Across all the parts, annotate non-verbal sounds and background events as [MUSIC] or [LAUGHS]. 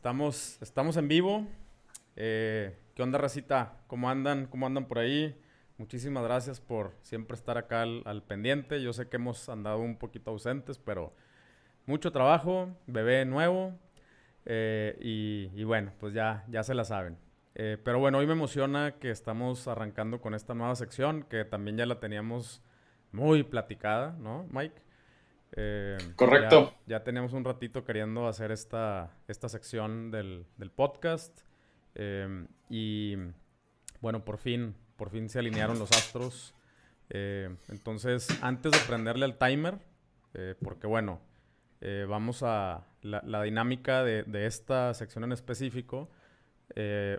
Estamos, estamos en vivo. Eh, ¿Qué onda, Racita? ¿Cómo andan? ¿Cómo andan por ahí? Muchísimas gracias por siempre estar acá al, pendiente. Yo sé que hemos andado un poquito ausentes, pero mucho trabajo, bebé nuevo. Eh, y, bueno, pues ya, ya se la saben. Eh, pero bueno, hoy me emociona que estamos arrancando con esta nueva sección que también ya la teníamos muy platicada, ¿no, Mike? Eh, Correcto. Ya, teníamos un ratito queriendo hacer esta, esta sección del, podcast. Eh, y bueno, por fin, por fin se alinearon los astros. Eh, entonces, antes de prenderle al timer, porque bueno, vamos a la, dinámica de, esta sección en específico.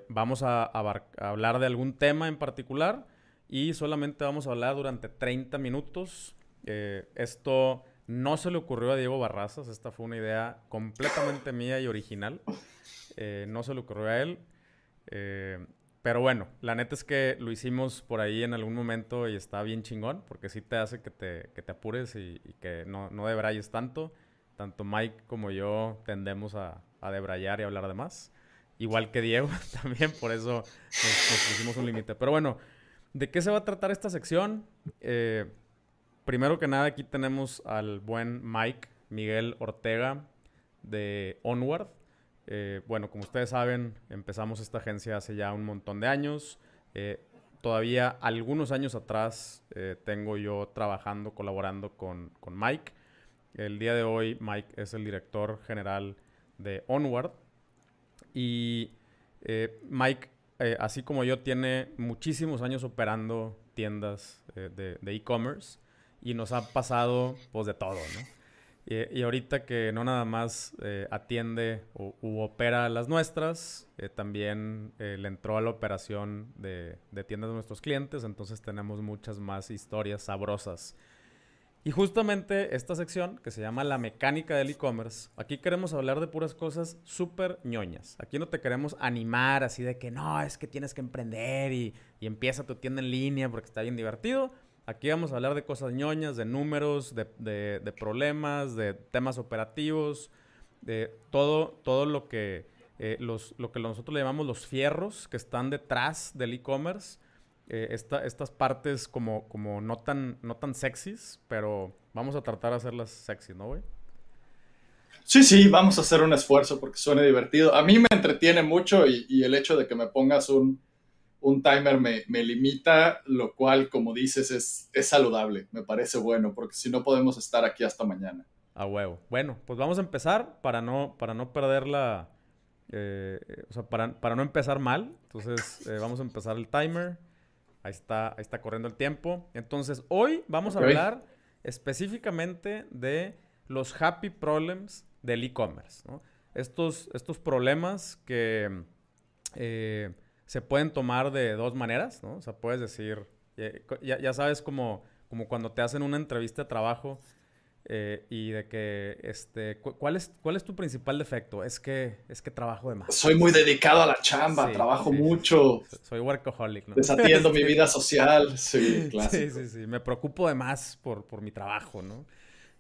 vamos a, a, hablar de algún tema en particular y solamente vamos a hablar durante 30 minutos. esto no se le ocurrió a Diego Barrazas, esta fue una idea completamente [LAUGHS] mía y original. Eh, no se le ocurrió a él. Eh, pero bueno, la neta es que lo hicimos por ahí en algún momento y está bien chingón, porque sí te hace que te, que te apures y, que no, no debrayes tanto. Tanto Mike como yo tendemos a, a debrayar y hablar de más. Igual que Diego [LAUGHS] también, por eso nos, pusimos un límite. Pero bueno, ¿de qué se va a tratar esta sección? Eh, primero que nada, aquí tenemos al buen Mike Miguel Ortega de Onward. Eh, bueno, como ustedes saben, empezamos esta agencia hace ya un montón de años. Eh, todavía algunos años atrás eh, tengo yo trabajando, colaborando con, Mike. El día de hoy Mike es el director general de Onward. Y Mike, así como yo, tiene muchísimos años operando tiendas de e-commerce y nos ha pasado pues de todo, ¿no? Y, ahorita que no nada más eh, atiende o, u opera las nuestras, eh, también eh, le entró a la operación de, de, tiendas de nuestros clientes, entonces tenemos muchas más historias sabrosas. Y justamente esta sección, que se llama La mecánica del e-commerce, aquí queremos hablar de puras cosas súper ñoñas. Aquí no te queremos animar así de que no, es que tienes que emprender y, y empieza tu tienda en línea porque está bien divertido Aquí vamos a hablar de cosas ñoñas, de números, de, problemas, de temas operativos, de todo, todo lo que, eh, los, lo que nosotros le llamamos los fierros que están detrás del e-commerce. Eh, estas partes como, como no, tan, no tan sexys, pero vamos a tratar de hacerlas sexy, ¿no, güey? Sí, sí, vamos a hacer un esfuerzo porque suene divertido. A mí me entretiene mucho y el hecho de que me pongas un, un timer me, limita, lo cual, como dices, es, es, saludable. Me parece bueno, porque si no podemos estar aquí hasta mañana. A huevo. Bueno, pues vamos a empezar para no, para no perder la... Eh, o sea, para, no empezar mal. Entonces, eh, vamos a empezar el timer. Ahí está, ahí está corriendo el tiempo. Entonces, hoy vamos a hablar específicamente de los happy problems del e-commerce. Estos, estos problemas que... Eh, se pueden tomar de dos maneras, ¿no? O sea, puedes decir, eh, ya, sabes como, como cuando te hacen una entrevista de trabajo eh, y de que, este, ¿cuál es, ¿cuál es tu principal defecto? Es que, es que trabajo de más. Soy muy dedicado a la chamba, trabajo mucho. Soy workaholic, ¿no? Desatiendo [LAUGHS] mi vida social, sí, Sí, sí, sí, me preocupo de más por, por mi trabajo, ¿no?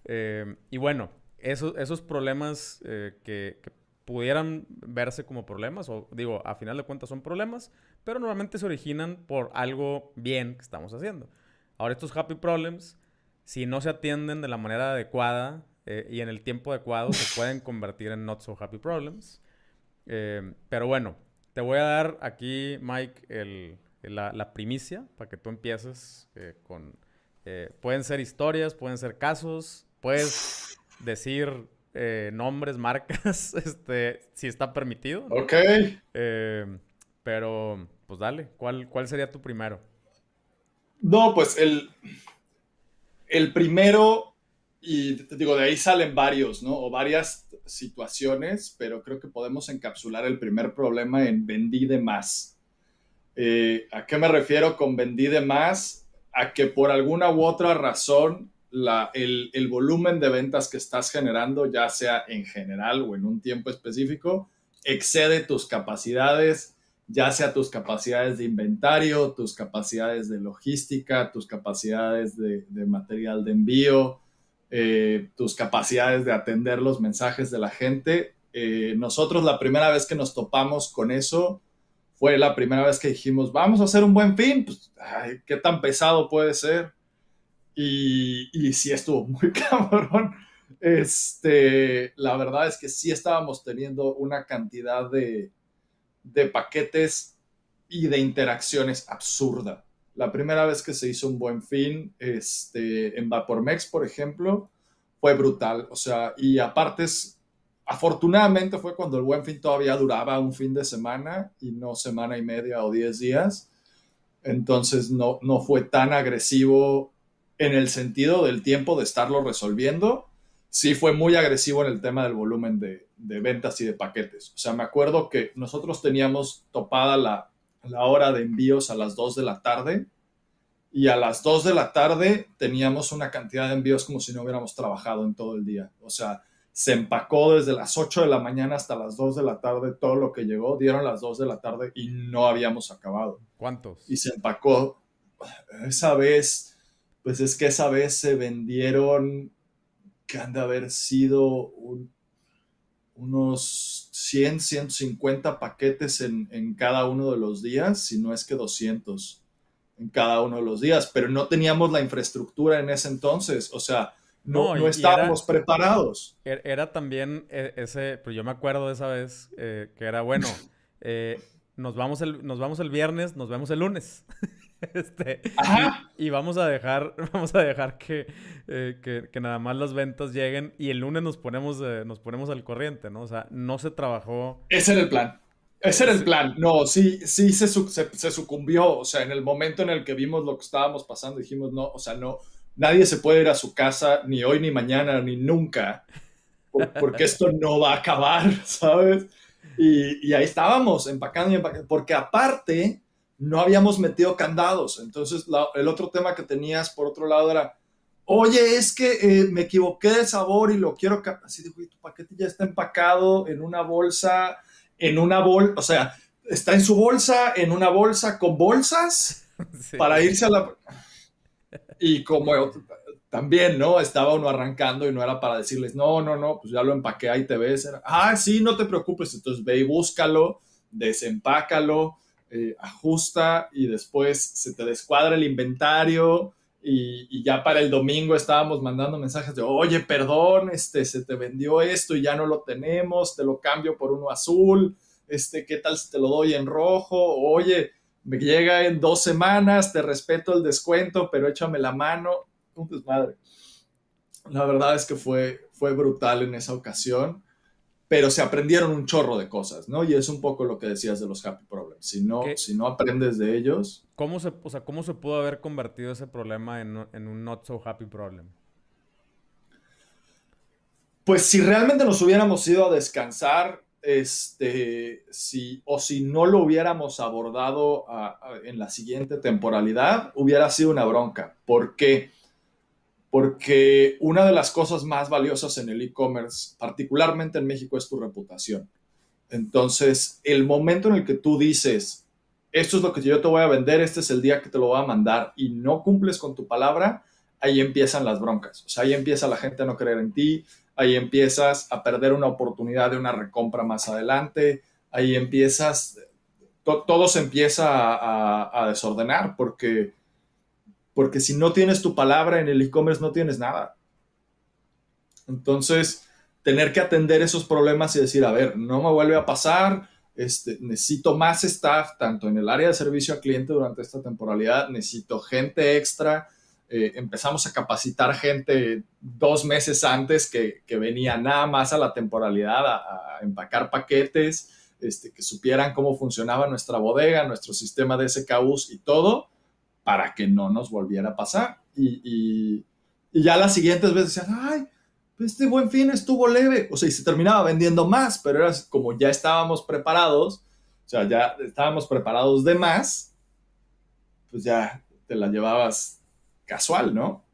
Eh, y bueno, esos problemas que, que pudieran verse como problemas, o digo, a final de cuentas son problemas, pero normalmente se originan por algo bien que estamos haciendo. Ahora, estos happy problems, si no se atienden de la manera adecuada eh, y en el tiempo adecuado, se [LAUGHS] pueden convertir en not so happy problems. Eh, pero bueno, te voy a dar aquí, Mike, la, primicia para que tú empieces eh, con... pueden ser historias, pueden ser casos, puedes decir eh, nombres, marcas, [LAUGHS] este, si está permitido. Ok. Eh, pero, pues dale, ¿cuál, ¿cuál sería tu primero? No, pues el, el primero, y te digo, de ahí salen varios, ¿no? O varias situaciones, pero creo que podemos encapsular el primer problema en vendí de más. Eh, ¿A qué me refiero con vendí de más? A que por alguna u otra razón el, volumen de ventas que estás generando, ya sea en general o en un tiempo específico, excede tus capacidades, ya sea tus capacidades de inventario, tus capacidades de logística, tus capacidades de, material de envío, eh, tus capacidades de atender los mensajes de la gente Eh, nosotros la primera vez que nos topamos con eso fue la primera vez que dijimos, vamos a hacer un buen fin, pues, ¿qué tan pesado puede ser? Y, y sí estuvo muy [LAUGHS] cabrón. Este, la verdad es que sí estábamos teniendo una cantidad de, de paquetes y de interacciones absurda. La primera vez que se hizo un buen fin este, en Vapormex, por ejemplo, fue brutal. O sea, y aparte, afortunadamente fue cuando el buen fin todavía duraba un fin de semana y no semana y media o diez días. Entonces no, no fue tan agresivo en el sentido del tiempo de estarlo resolviendo. Sí fue muy agresivo en el tema del volumen de, de ventas y de paquetes. O sea, me acuerdo que nosotros teníamos topada la, la hora de envíos a las 2 de la tarde y a las 2 de la tarde teníamos una cantidad de envíos como si no hubiéramos trabajado en todo el día. O sea, se empacó desde las 8 de la mañana hasta las 2 de la tarde todo lo que llegó, dieron las 2 de la tarde y no habíamos acabado. ¿Cuántos? Y se empacó. Esa vez, pues es que esa vez se vendieron, que han de haber sido un unos 100, 150 paquetes en, cada uno de los días, si no es que 200 en cada uno de los días, pero no teníamos la infraestructura en ese entonces, o sea, no, no, estábamos preparados. Er, era, también e, ese, pero yo me acuerdo de esa vez eh, que era, bueno, [LAUGHS] eh, nos, vamos el, nos vamos el viernes, nos vemos el lunes. [LAUGHS] [LAUGHS] Este, y, vamos a dejar, [LAUGHS] vamos a dejar eh, que, que, nada más las ventas lleguen y el lunes nos ponemos, eh, nos ponemos al corriente, ¿no? O sea, no se trabajó. Ese era el plan. Ese era el plan. No, sí, sí se, se, sucumbió. O sea, en el momento en el que vimos lo que estábamos pasando, dijimos, no, o sea, no, nadie se puede ir a su casa ni hoy, ni mañana, ni nunca, porque esto no va a acabar, [LAUGHS] ¿sabes? Y, y ahí estábamos, empacando y empacando, porque aparte no habíamos metido candados. Entonces, el otro tema que tenías, por otro lado, era, oye, es que eh, me equivoqué de sabor y lo quiero... Así digo, tu paquete ya está empacado en una bolsa, en una bolsa, o sea, está en su bolsa, en una bolsa con bolsas [LAUGHS] para irse a la... Y como también, ¿no? Estaba uno arrancando y no era para decirles, no, no, no, pues ya lo empaqué, ahí te ves. ah, sí, no te preocupes, entonces ve y búscalo, desempácalo, eh, ajusta y después se te descuadra el inventario y, ya para el domingo estábamos mandando mensajes de, oye, perdón, este, se te vendió esto y ya no lo tenemos, te lo cambio por uno azul, este, ¿qué tal si te lo doy en rojo? Oye, me llega en dos semanas, te respeto el descuento, pero échame la mano. Un desmadre. La verdad es que fue, fue brutal en esa ocasión pero se aprendieron un chorro de cosas, ¿no? Y es un poco lo que decías de los happy problems. Si no, si no aprendes de ellos... ¿Cómo se, o sea, ¿Cómo se pudo haber convertido ese problema en, un not so happy problem? Pues si realmente nos hubiéramos ido a descansar, este, si, o si no lo hubiéramos abordado en la siguiente temporalidad, hubiera sido una bronca. ¿Por qué? porque una de las cosas más valiosas en el e-commerce, particularmente en México, es tu reputación. Entonces, el momento en el que tú dices, esto es lo que yo te voy a vender, este es el día que te lo voy a mandar y no cumples con tu palabra, ahí empiezan las broncas. O sea, ahí empieza la gente a no creer en ti, ahí empiezas a perder una oportunidad de una recompra más adelante, ahí empiezas, todo se empieza a desordenar porque porque si no tienes tu palabra en el e-commerce no tienes nada. Entonces, tener que atender esos problemas y decir, a ver, no me vuelve a pasar, este, necesito más staff, tanto en el área de servicio al cliente durante esta temporalidad, necesito gente extra. Eh, empezamos a capacitar gente dos meses antes que, venía nada más a la temporalidad a, empacar paquetes, este, que supieran cómo funcionaba nuestra bodega, nuestro sistema de SKUs y todo para que no nos volviera a pasar. Y, ya las siguientes veces decían, ay, este buen fin estuvo leve. O sea, y se terminaba vendiendo más, pero era como ya estábamos preparados, o sea, ya estábamos preparados de más, pues ya te la llevabas casual, ¿no?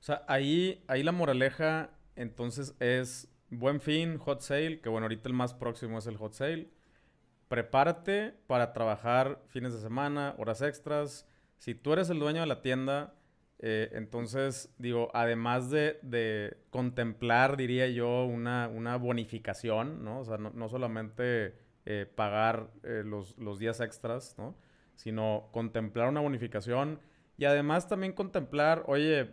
O sea, ahí, ahí la moraleja entonces es buen fin, hot sale, que bueno, ahorita el más próximo es el hot sale. Prepárate para trabajar fines de semana, horas extras, si tú eres el dueño de la tienda, Eh, entonces, digo, además de, contemplar, diría yo, una, bonificación, ¿no? O sea, no, solamente eh, pagar eh, los, los, días extras, ¿no? Sino contemplar una bonificación y además también contemplar, oye,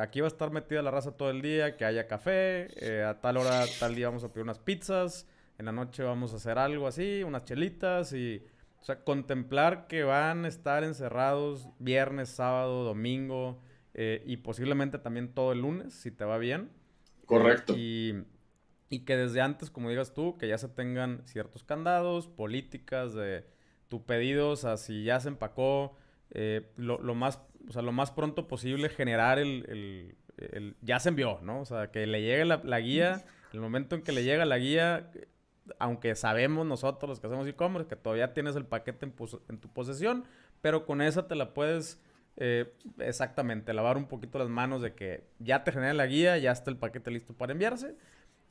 aquí va a estar metida la raza todo el día, que haya café, a tal hora, tal día vamos a pedir unas pizzas, en la noche vamos a hacer algo así, unas chelitas y... O sea, contemplar que van a estar encerrados viernes, sábado, domingo, eh, y posiblemente también todo el lunes, si te va bien. Correcto. Y, que desde antes, como digas tú, que ya se tengan ciertos candados, políticas de tu pedido, o sea, si ya se empacó, eh, lo, más, o sea, lo más pronto posible generar el, ya se envió, ¿no? O sea, que le llegue la, guía, el momento en que le llega la guía, aunque sabemos nosotros los que hacemos e-commerce que todavía tienes el paquete en, tu posesión, pero con esa te la puedes eh, exactamente, lavar un poquito las manos de que ya te genera la guía, ya está el paquete listo para enviarse,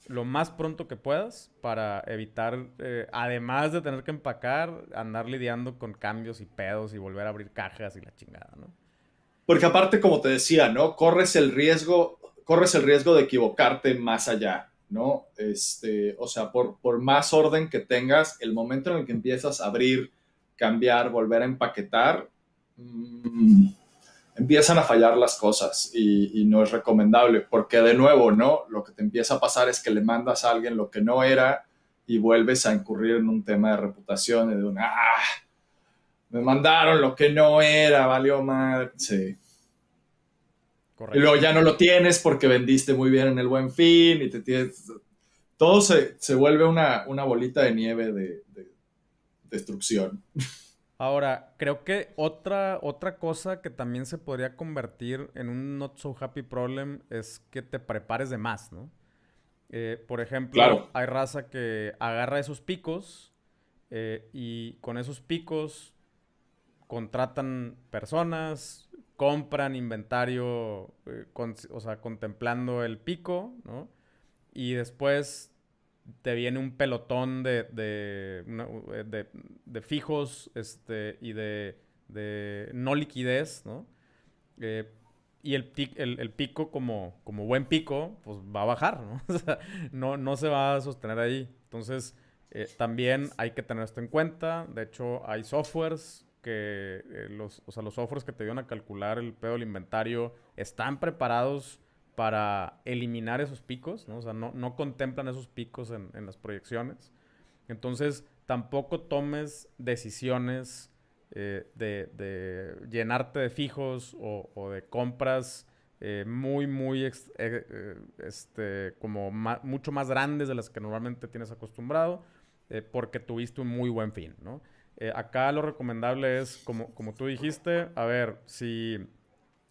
lo más pronto que puedas para evitar, eh, además de tener que empacar, andar lidiando con cambios y pedos y volver a abrir cajas y la chingada, ¿no? Porque aparte, como te decía, ¿no? Corres el riesgo, corres el riesgo de equivocarte más allá, ¿no? Este, o sea, por, por más orden que tengas, el momento en el que empiezas a abrir, cambiar, volver a empaquetar, Mm, empiezan a fallar las cosas y, no es recomendable porque de nuevo, ¿no? Lo que te empieza a pasar es que le mandas a alguien lo que no era y vuelves a incurrir en un tema de reputación y de un, ah, me mandaron lo que no era, valió madre. Sí. Y luego ya no lo tienes porque vendiste muy bien en el buen fin y te tienes... Todo se, vuelve una, bolita de nieve de, de destrucción. [LAUGHS] Ahora, creo que otra, otra cosa que también se podría convertir en un not so happy problem es que te prepares de más, ¿no? Eh, por ejemplo, hay raza que agarra esos picos eh, y con esos picos contratan personas, compran inventario, eh, o sea, contemplando el pico, ¿no? Y después te viene un pelotón de, de, eh, fijos este, y de, no liquidez, ¿no? Eh, y el, el, pico, como, como buen pico, pues va a bajar, ¿no? [LAUGHS] O sea, no, no se va a sostener ahí. Entonces, también hay que tener esto en cuenta. De hecho, hay softwares que, los, o sea, los softwares que te ayudan a calcular el pedo del inventario están preparados para eliminar esos picos, ¿no? O sea, no, contemplan esos picos en, las proyecciones. Entonces, tampoco tomes decisiones eh, de, llenarte de fijos o, de compras eh, muy, muy, eh, este, como mucho más grandes de las que normalmente tienes acostumbrado, porque tuviste un muy buen fin, ¿no? Acá lo recomendable es, como, como tú dijiste, a ver, si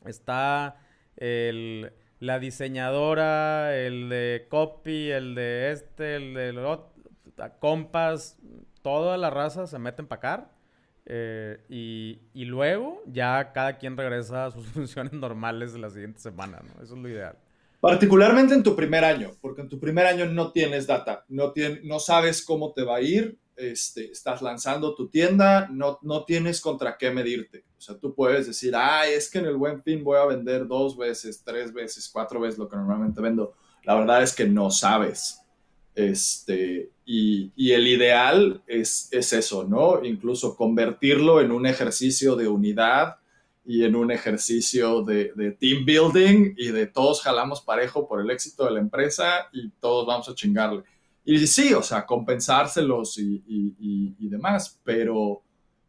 está el la diseñadora, el de copy, el de este, el de otro, compas, toda la raza se mete a empacar. Eh, y, y, luego ya cada quien regresa a sus [LAUGHS] funciones normales de la siguiente semana, ¿no? Eso es lo ideal. Particularmente en tu primer año, porque en tu primer año no tienes data, no, no sabes cómo te va a ir, este, estás lanzando tu tienda, no, no tienes contra qué medirte. O sea, tú puedes decir, ay, es que en el buen fin voy a vender dos veces, tres veces, cuatro veces lo que normalmente vendo. La verdad es que no sabes. Este, y, y el ideal es, es eso, ¿no? Incluso convertirlo en un ejercicio de unidad y en un ejercicio de, team building y de todos jalamos parejo por el éxito de la empresa y todos vamos a chingarle. Y sí, o sea, compensárselos y, y, demás, pero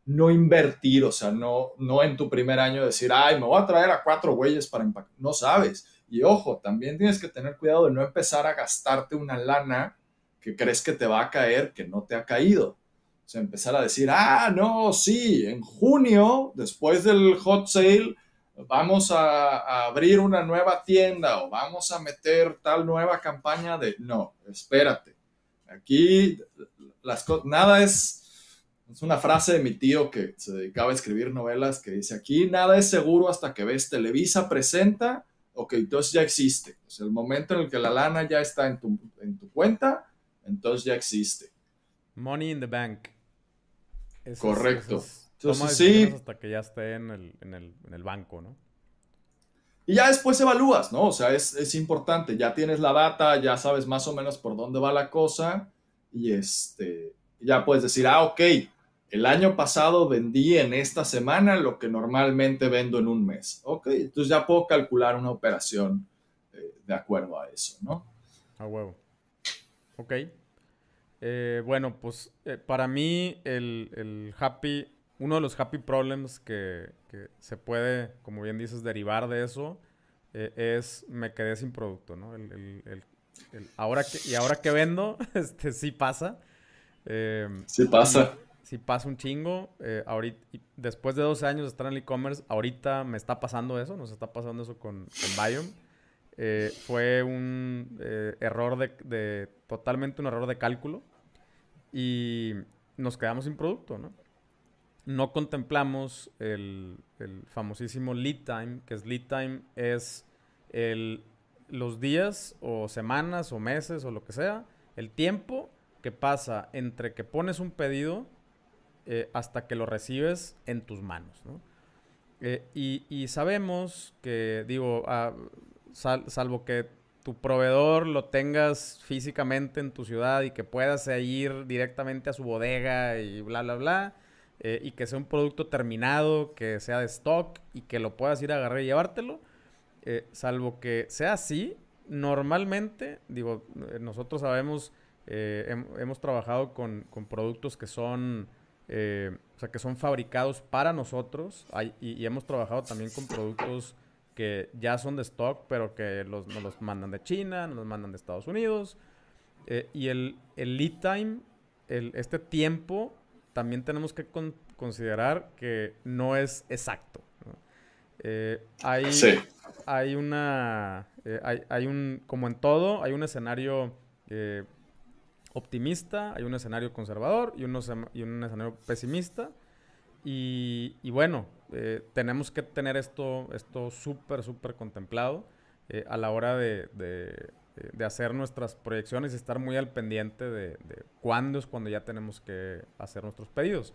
no invertir, o sea, no, no en tu primer año decir, ay, me voy a traer a cuatro güeyes para impactar. No sabes. Y ojo, también tienes que tener cuidado de no empezar a gastarte una lana que crees que te va a caer, que no te ha caído. O sea, empezar a decir, ah, no, sí, en junio, después del hot sale, vamos a, a, abrir una nueva tienda o vamos a meter tal nueva campaña de, no, espérate. Aquí las nada es, es una frase de mi tío que se dedicaba a escribir novelas que dice, aquí nada es seguro hasta que ves Televisa presenta, ok, entonces ya existe. O el momento en el que la lana ya está en tu, en tu cuenta, entonces ya existe. Money in the bank. Correcto. entonces, sí. Hasta que ya esté en el, en el, en el banco, ¿no? Y ya después evalúas, ¿no? O sea, es, es, importante, ya tienes la data, ya sabes más o menos por dónde va la cosa y este, ya puedes decir, ah, ok, el año pasado vendí en esta semana lo que normalmente vendo en un mes. Ok, entonces ya puedo calcular una operación eh, de acuerdo a eso, ¿no? A huevo. Ok. Eh, bueno, pues eh, para mí el, el happy uno de los happy problems que, se puede, como bien dices, derivar de eso eh, es me quedé sin producto, ¿no? El, ahora que, y ahora que vendo, [LAUGHS] este, sí pasa. Eh, sí pasa. Sí, pasa un chingo. Eh, ahorita, después de 12 años de estar en el e-commerce, ahorita me está pasando eso, nos está pasando eso con, con Biome. fue un error de, de, totalmente un error de cálculo y nos quedamos sin producto, ¿no? No contemplamos el, famosísimo lead time, que es lead time es el, los días o semanas o meses o lo que sea, el tiempo que pasa entre que pones un pedido eh, hasta que lo recibes en tus manos. Eh, y, sabemos que, digo, ah, salvo que tu proveedor lo tengas físicamente en tu ciudad y que puedas ir directamente a su bodega y bla, bla, bla, eh, y que sea un producto terminado, que sea de stock y que lo puedas ir a agarrar y llevártelo. Eh, salvo que sea así, normalmente, digo, eh, nosotros sabemos, hemos trabajado con, productos que son, o sea, que son fabricados para nosotros y, hemos trabajado también con productos que ya son de stock, pero que los, nos los mandan de China, nos los mandan de Estados Unidos. y el, el lead time, el, este tiempo también tenemos que considerar que no es exacto. Eh, hay, hay una, eh, hay, un, como en todo, hay un escenario eh, optimista, hay un escenario conservador y, y un escenario pesimista. Y, bueno, tenemos que tener esto esto súper, súper contemplado a la hora de, de hacer nuestras proyecciones y estar muy al pendiente de, cuándo es cuando ya tenemos que hacer nuestros pedidos.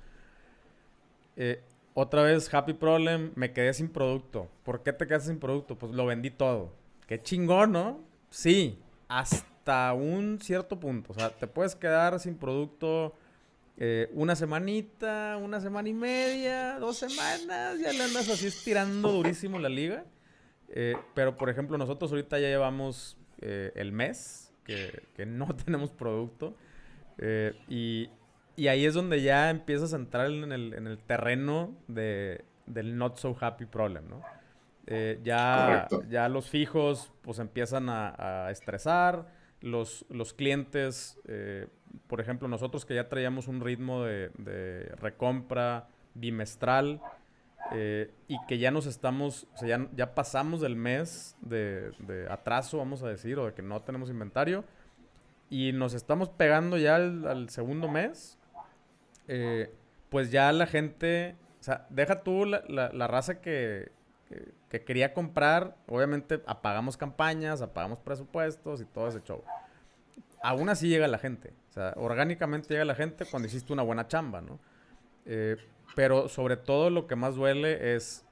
Eh, otra vez, happy problem, me quedé sin producto. ¿Por qué te quedas sin producto? Pues lo vendí todo. Qué chingón, ¿no? Sí, hasta un cierto punto. O sea, te puedes quedar sin producto eh, una semanita, una semana y media, dos semanas, ya le andas así estirando durísimo la liga. Eh, pero, por ejemplo, nosotros ahorita ya llevamos eh, el mes, que, no [LAUGHS] tenemos producto. Eh, y, ahí es donde ya empiezas a entrar en el, terreno de, del not so happy problem, ¿no? Eh, ya, ya los fijos pues empiezan a, estresar, los, los clientes, por ejemplo, nosotros que ya traíamos un ritmo de, de recompra bimestral, eh, y que ya nos estamos, o sea, ya, pasamos del mes de, atraso, vamos a decir, o de que no tenemos inventario, y nos estamos pegando ya al, segundo mes, eh, pues ya la gente, o sea, deja tú la, raza que, que, quería comprar, obviamente apagamos campañas, apagamos presupuestos y todo ese show. Aún así llega la gente, o sea, orgánicamente llega la gente cuando hiciste una buena chamba, ¿no? Eh, pero sobre todo lo que más duele es,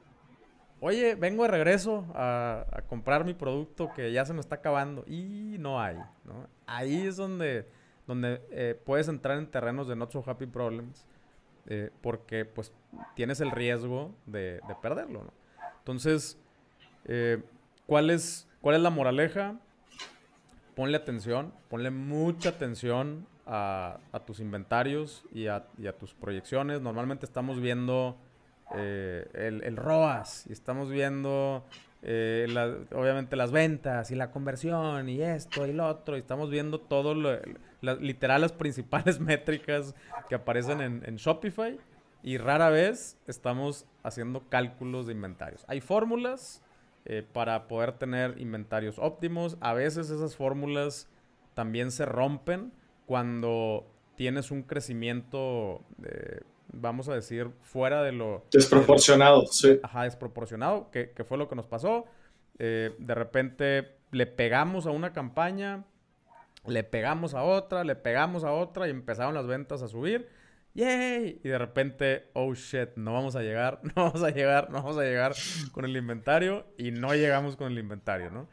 oye, vengo de regreso a, comprar mi producto que ya se me está acabando y no hay, ¿no? Ahí es donde, donde eh, puedes entrar en terrenos de not so happy problems eh, porque pues tienes el riesgo de, perderlo, ¿no? Entonces, eh, ¿cuál, es, ¿cuál es la moraleja? Ponle atención, ponle mucha atención a, tus inventarios y a, tus proyecciones. Normalmente estamos viendo eh, el, ROAS y estamos viendo eh, obviamente las ventas y la conversión y esto y lo otro. Y estamos viendo todo, lo, literal las principales [LAUGHS] métricas que aparecen en, Shopify y rara vez estamos haciendo cálculos de inventarios. Hay fórmulas eh, para poder tener inventarios óptimos. A veces esas fórmulas también se rompen cuando tienes un crecimiento, vamos a decir, fuera de lo... Desproporcionado, sí. Ajá, desproporcionado, que, fue lo que nos pasó. Eh, de repente le pegamos a una campaña, le pegamos a otra, le pegamos a otra y empezaron las ventas a subir. ¡Yay! Y de repente, oh shit, no vamos a llegar, [LAUGHS] no vamos a llegar, no vamos a llegar con el inventario y no llegamos con el inventario, ¿no?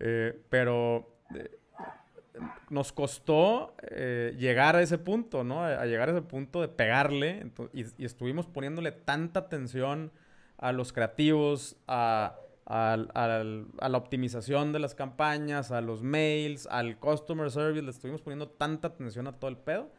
Eh, pero eh, nos costó eh, llegar a ese punto, ¿no? A, llegar a ese punto de pegarle y, estuvimos poniéndole tanta atención a los creativos, a, a, la optimización de las campañas, a los mails, al customer service, le estuvimos poniendo tanta atención a todo el pedo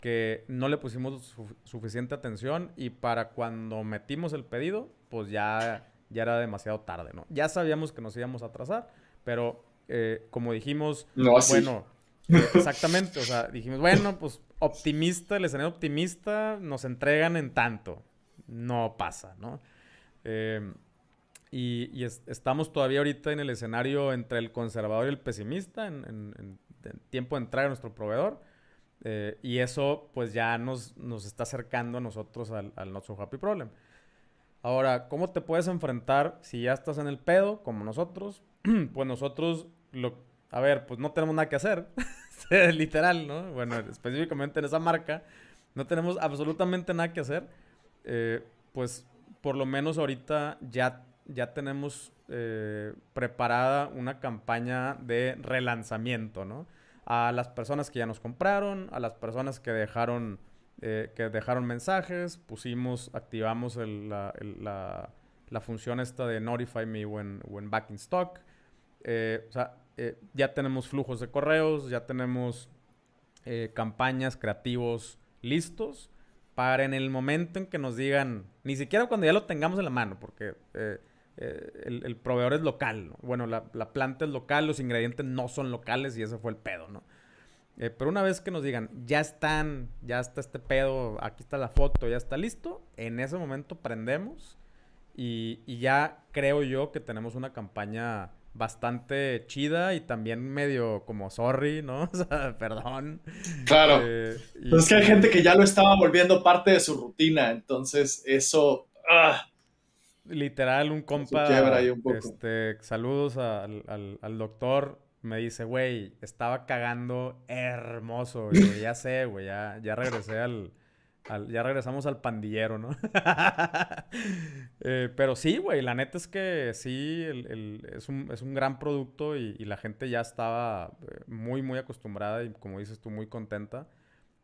que no le pusimos suficiente atención y para cuando metimos el pedido, pues ya, ya era demasiado tarde, ¿no? Ya sabíamos que nos íbamos a atrasar, pero eh, como dijimos, bueno, eh, exactamente, o sea, dijimos, bueno, pues optimista, el escenario optimista, nos entregan en tanto. No pasa, ¿no? Eh, y, estamos todavía ahorita en el escenario entre el conservador y el pesimista, en, tiempo de entrega a nuestro proveedor. Eh, y eso pues ya nos, nos está acercando a nosotros al, al Not So Happy Problem. Ahora, ¿cómo te puedes enfrentar si ya estás en el pedo, como nosotros? [CLEARS THROAT] pues nosotros, lo, a ver, pues no tenemos nada que hacer. [LAUGHS] Literal, ¿no? Bueno, específicamente en esa marca, no tenemos absolutamente nada que hacer. Eh, pues por lo menos ahorita ya ya tenemos eh, preparada una campaña de relanzamiento, ¿no? A las personas que ya nos compraron, a las personas que dejaron, eh, que dejaron mensajes, pusimos, activamos la, función esta de Notify Me when, when back in stock. O sea, ya tenemos flujos de correos, ya tenemos campañas, creativos listos para en el momento en que nos digan, ni siquiera cuando ya lo tengamos en la mano, porque eh, el, proveedor es local. Bueno, la, planta es local, los ingredientes no son locales y ese fue el pedo, ¿no? Eh, pero una vez que nos digan, ya están, ya está este pedo, aquí está la foto, ya está listo, en ese momento prendemos y, ya creo yo que tenemos una campaña bastante chida y también medio como sorry, ¿no? [LAUGHS] O sea, perdón. Claro. Eh, es que hay gente que ya lo estaba volviendo parte de su rutina, entonces eso... Ah, literal, un compa. Este, saludos al, doctor. Me dice, güey, estaba cagando hermoso. ya sé, güey, ya, ya regresé al, Ya regresamos al pandillero, ¿no? [LAUGHS] Eh, pero sí, güey, la neta es que sí, es, un, gran producto y, la gente ya estaba eh, muy, muy acostumbrada y, como dices tú, muy contenta.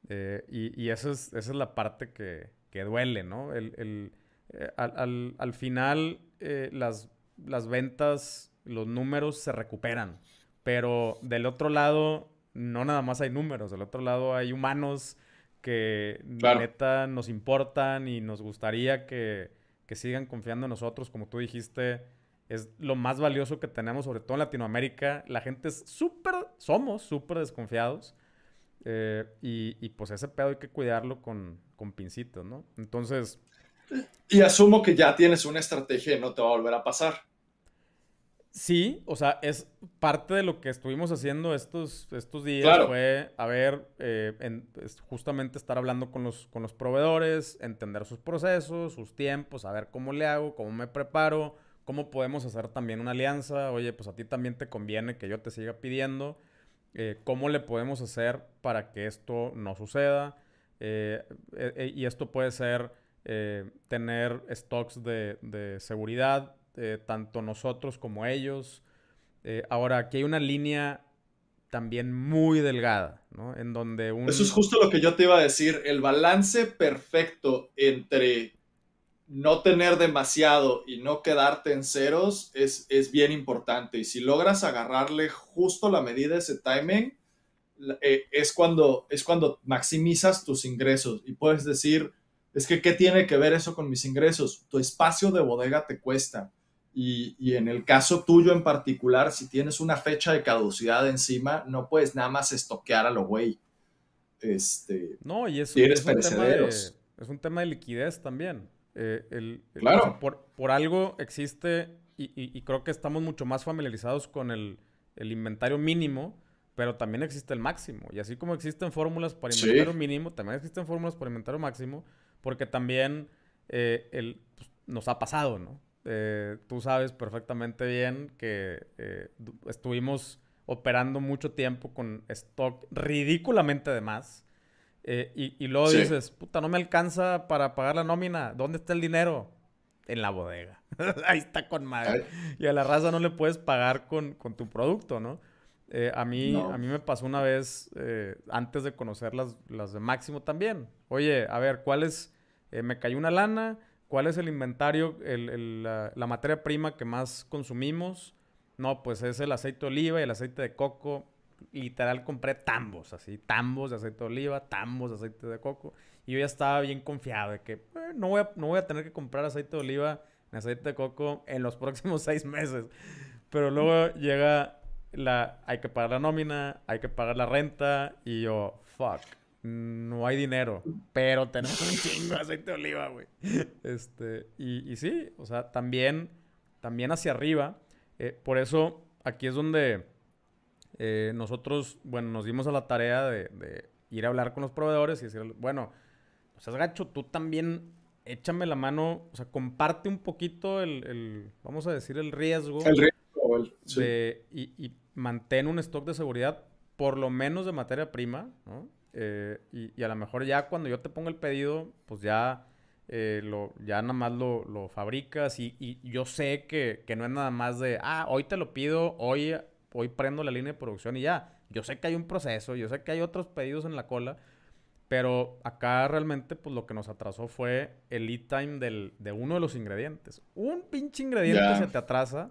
Eh, y, eso es, esa es la parte que, que duele, ¿no? el eh, al, final las, las ventas, los números se recuperan. Pero del otro lado, no nada más hay números, del otro lado hay humanos que neta nos importan y nos gustaría que, sigan confiando en nosotros, como tú dijiste, es lo más valioso que tenemos, sobre todo en Latinoamérica. La gente es súper, somos súper desconfiados. Eh, y, y, pues ese pedo hay que cuidarlo con, con pincitos, ¿no? Entonces, y asumo que ya tienes una estrategia y no te va a volver a pasar. Sí, o sea, es parte de lo que estuvimos haciendo estos, estos días. Fue, a ver, eh, justamente estar hablando con los, con los proveedores, entender sus procesos, sus tiempos, a ver cómo le hago, cómo me preparo, cómo podemos hacer también una alianza. Oye, pues a ti también te conviene que yo te siga pidiendo. Eh, ¿Cómo le podemos hacer para que esto no suceda? Eh, y esto puede ser eh, tener stocks de, seguridad, eh, tanto nosotros como ellos. Eh, ahora, aquí hay una línea también muy delgada, ¿no? En donde Eso es justo lo que yo te iba a decir, el balance perfecto entre no tener demasiado y no quedarte en ceros es, es bien importante. Y si logras agarrarle justo la medida, ese timing, es, cuando, es cuando maximizas tus ingresos y puedes decir, es que, ¿qué tiene que ver eso con mis ingresos? Tu espacio de bodega te cuesta. Y, en el caso tuyo en particular, si tienes una fecha de caducidad encima, no puedes nada más estoquear a lo güey. Este, no, y eso es, un tema de, es un tema de liquidez también. Eh, claro. por, algo existe, y, creo que estamos mucho más familiarizados con el, inventario mínimo, pero también existe el máximo. Y así como existen fórmulas para inventario mínimo, también existen fórmulas para inventario máximo porque también eh, el, pues, nos ha pasado, ¿no? Eh, tú sabes perfectamente bien que eh, estuvimos operando mucho tiempo con stock ridículamente de más. Eh, y, luego dices, puta, no me alcanza para pagar la nómina. ¿Dónde está el dinero? En la bodega. [LAUGHS] Ahí está con madre. Y a la raza no le puedes pagar con, tu producto, ¿no? Eh, a, mí, a mí me pasó una vez, eh, antes de conocer las, las, de Máximo también. Oye, a ver, ¿cuál es? me cayó una lana. ¿Cuál es el inventario, la, la, materia prima que más consumimos? No, pues es el aceite de oliva y el aceite de coco literal compré tambos, así, tambos de aceite de oliva, tambos de aceite de coco. Y yo ya estaba bien confiado de que eh, no, voy a, no voy a tener que comprar aceite de oliva ni aceite de coco en los [LAUGHS] próximos seis meses. Pero luego llega la, hay que pagar la nómina, hay que pagar la renta y yo, fuck, no hay dinero, pero tenemos un chingo de aceite de oliva, güey. Este, y, y sí, o sea, también, también hacia arriba. Eh, por eso aquí es donde eh, nosotros, bueno, nos dimos a la tarea de, ir a hablar con los proveedores y decir, bueno, pues es gacho, tú también échame la mano, o sea, comparte un poquito el, vamos a decir, el riesgo. El riesgo, y, y, mantén un stock de seguridad, por lo menos de materia prima, ¿no? Eh, y, a lo mejor ya cuando yo te ponga el pedido, pues ya, eh, lo, ya nada más lo, lo fabricas y, y, yo sé que, que no es nada más de, ah, hoy te lo pido, hoy hoy prendo la línea de producción y ya. Yo sé que hay un proceso, yo sé que hay otros pedidos en la cola, pero acá realmente pues lo que nos atrasó fue el lead time del, de uno de los ingredientes. Un pinche ingrediente se te atrasa.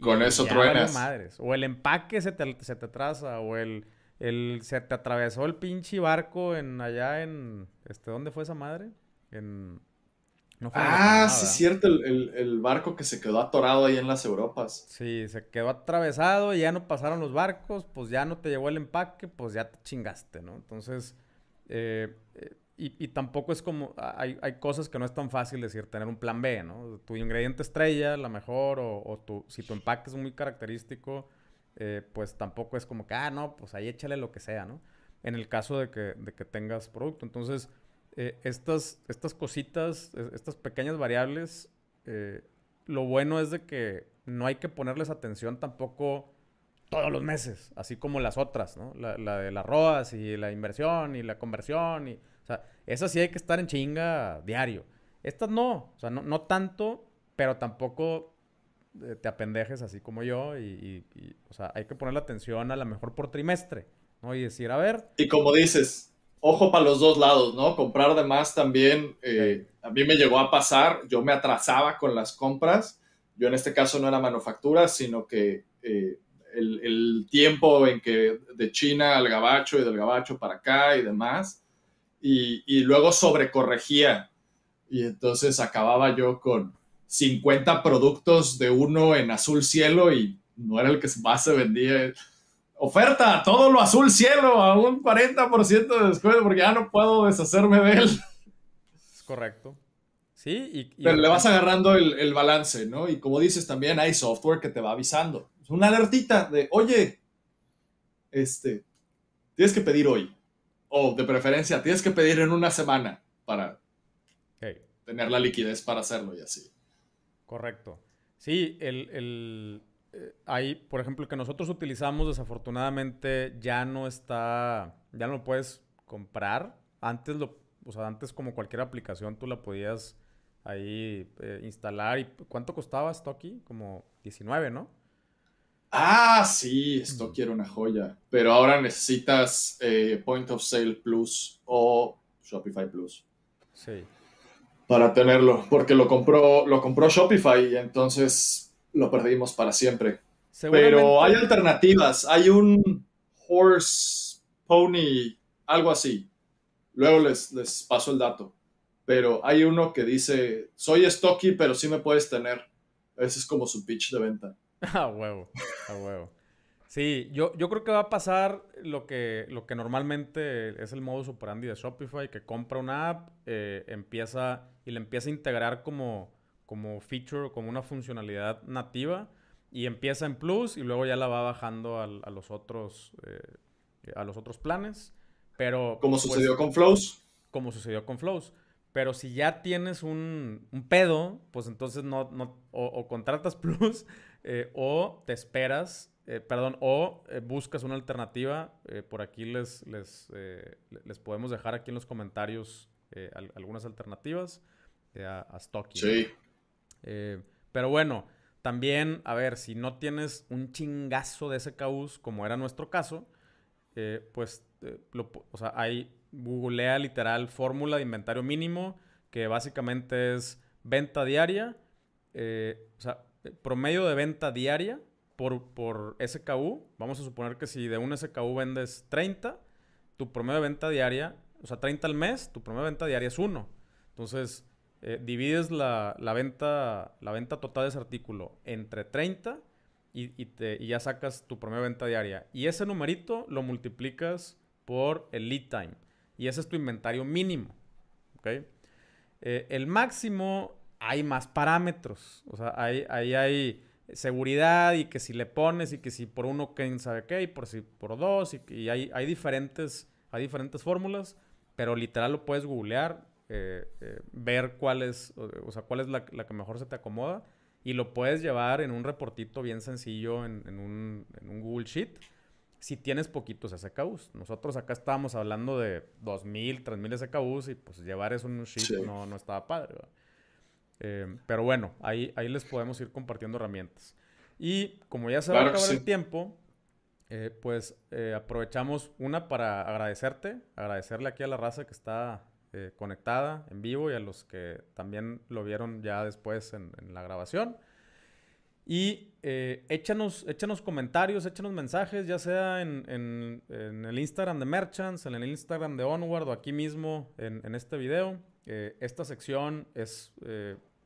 Con eso truenas. Madres. O el empaque se te, se te atrasa, o el, el, se te atravesó el pinche barco en allá en, este, ¿dónde fue esa madre? En ah, sí, es cierto, el, barco que se quedó atorado ahí en las Europas. Sí, se quedó atravesado, y ya no pasaron los barcos, pues ya no te llegó el empaque, pues ya te chingaste, ¿no? Entonces, eh, eh, y, tampoco es como, hay, cosas que no es tan fácil decir, tener un plan B, ¿no? Tu ingrediente estrella, la mejor, o, tu, si tu empaque es muy característico, eh, pues tampoco es como que, ah, no, pues ahí échale lo que sea, ¿no? En el caso de que, de que tengas producto. Entonces, eh, estas, estas cositas, estas pequeñas variables, eh, lo bueno es de que no hay que ponerles atención tampoco todos los meses, así como las otras, ¿no? La, de las ROAS y la inversión y la conversión. Y, o sea, esas sí hay que estar en chinga diario. Estas no, o sea, no, no tanto, pero tampoco te apendejes así como yo y, y, o sea, hay que ponerle atención a la mejor por trimestre, ¿no? Y decir, a ver. Y como dices, ojo para los dos lados, ¿no? Comprar de más también, eh, a mí me llegó a pasar, yo me atrasaba con las compras, yo en este caso no era manufactura, sino que eh, el, tiempo en que de China al gabacho y del gabacho para acá y demás, y, y luego sobrecorregía, y entonces acababa yo con 50 productos de uno en azul cielo y no era el que más se vendía oferta, todo lo azul cielo a un 40% de descuento porque ya no puedo deshacerme de él. Es correcto. Sí, y, Pero le vas agarrando el, balance, ¿no? Y como dices, también hay software que te va avisando. Es una alertita de, oye, este, tienes que pedir hoy. O de preferencia, tienes que pedir en una semana para tener la liquidez para hacerlo y así. Correcto. Sí, el hay, por ejemplo, que nosotros utilizamos, desafortunadamente, ya no está, ya no lo puedes comprar. Antes lo, o sea, antes como cualquier aplicación tú la podías ahí eh, instalar. ¿Y cuánto costaba Stocky? Como 19, ¿no? Ah, sí, Stocky era una joya. Pero ahora necesitas eh, Point of Sale Plus o Shopify Plus. Sí. Para tenerlo, porque lo compró, lo compró Shopify y entonces lo perdimos para siempre. Pero hay alternativas. Hay un horse, pony, algo así. Luego les, les paso el dato. Pero hay uno que dice, soy stocky, pero sí me puedes tener. Ese es como su pitch de venta. [LAUGHS] A huevo, a huevo. Sí, yo, yo creo que va a pasar lo que, lo que normalmente es el modus operandi de Shopify, que compra una app, eh, empieza y le empieza a integrar como como feature, como una funcionalidad nativa y empieza en Plus y luego ya la va bajando a, los otros eh, a los otros planes. Pero como pues, sucedió con Flows. Como sucedió con Flows. Pero si ya tienes un, pedo, pues entonces no, no o, contratas [LAUGHS] Plus eh, o te esperas eh, perdón, o eh, buscas una alternativa, eh, por aquí les, les, les, podemos dejar aquí en los comentarios algunas alternativas a, a Stocky. Sí. pero bueno, también, a ver, si no tienes un chingazo de SKUs, como era nuestro caso, pues, o sea, hay, googlea literal fórmula de inventario mínimo, que básicamente es venta diaria, o sea, promedio de venta diaria por, por SKU, vamos a suponer que si de un SKU vendes 30, tu promedio de venta diaria, o sea, 30 al mes, tu promedio de venta diaria es 1. Entonces, eh, divides la, venta, la venta total de ese artículo entre 30 y, y, ya sacas tu promedio de venta diaria. Y ese numerito lo multiplicas por el lead time. Y ese es tu inventario mínimo. ¿Ok? Eh, el máximo hay más parámetros. O sea, ahí hay, hay seguridad y que si le pones y que si por uno, quién sabe qué, y por si por dos, y, hay, hay, diferentes, hay diferentes fórmulas, pero literal lo puedes googlear, eh, eh, ver cuál es, o, sea, cuál es la, que mejor se te acomoda, y lo puedes llevar en un reportito bien sencillo en, un, Google Sheet. Si tienes poquitos SKUs. Nosotros acá estábamos hablando de 2.000, 3.000 SKUs y pues llevar eso en un sheet no, no estaba padre. Eh, pero bueno, ahí, ahí les podemos ir compartiendo herramientas. Y como ya se va a acabar el tiempo, eh, pues eh, aprovechamos una para agradecerte, agradecerle aquí a la raza que está conectada en vivo y a los que también lo vieron ya después en, la grabación. Y échanos, échanos comentarios, échanos mensajes, ya sea en, en, el Instagram de Merchants, en el Instagram de Onward o aquí mismo en, este video. esta sección es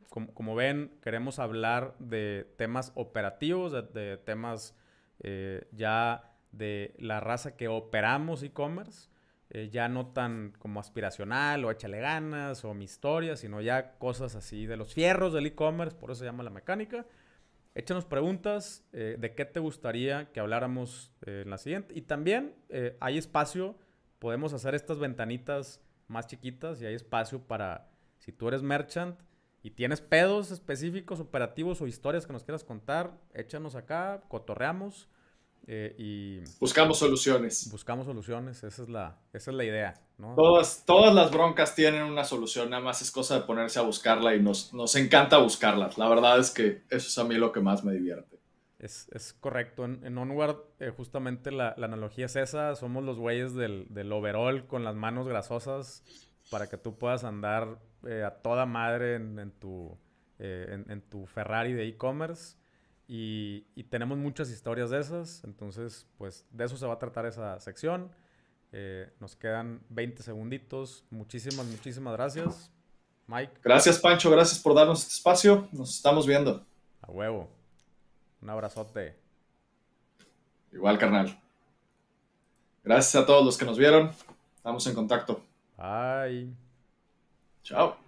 como, ven, queremos hablar de temas operativos, de, temas eh, ya de la raza que operamos e-commerce, eh, ya no tan como aspiracional o échale ganas o mi historia, sino ya cosas así de los fierros del e-commerce, por eso se llama la mecánica. Échanos preguntas eh, de qué te gustaría que habláramos en la siguiente. Y también hay espacio, podemos hacer estas ventanitas más chiquitas y hay espacio para, si tú eres merchant, y tienes pedos específicos, operativos o historias que nos quieras contar, échanos acá, cotorreamos eh, y... Buscamos soluciones. Buscamos soluciones, esa es la, esa es la idea. ¿no? Todas, todas las broncas tienen una solución, nada más es cosa de ponerse a buscarla y nos, nos encanta buscarlas. La verdad es que eso es a mí lo que más me divierte. Es, es correcto. En, en Onward, eh, justamente la, la, analogía es esa. Somos los güeyes del, del overall con las manos grasosas para que tú puedas andar eh, a toda madre en, tu, eh, en, tu Ferrari de e-commerce. Y, tenemos muchas historias de esas. Entonces, pues de eso se va a tratar esa sección. Eh, nos quedan 20 segunditos. Muchísimas, muchísimas gracias. Mike. Gracias, Pancho. Gracias por darnos este espacio. Nos estamos viendo. A huevo. Un abrazote. Igual, carnal. Gracias a todos los que nos vieron. Estamos en contacto. Bye. Ciao.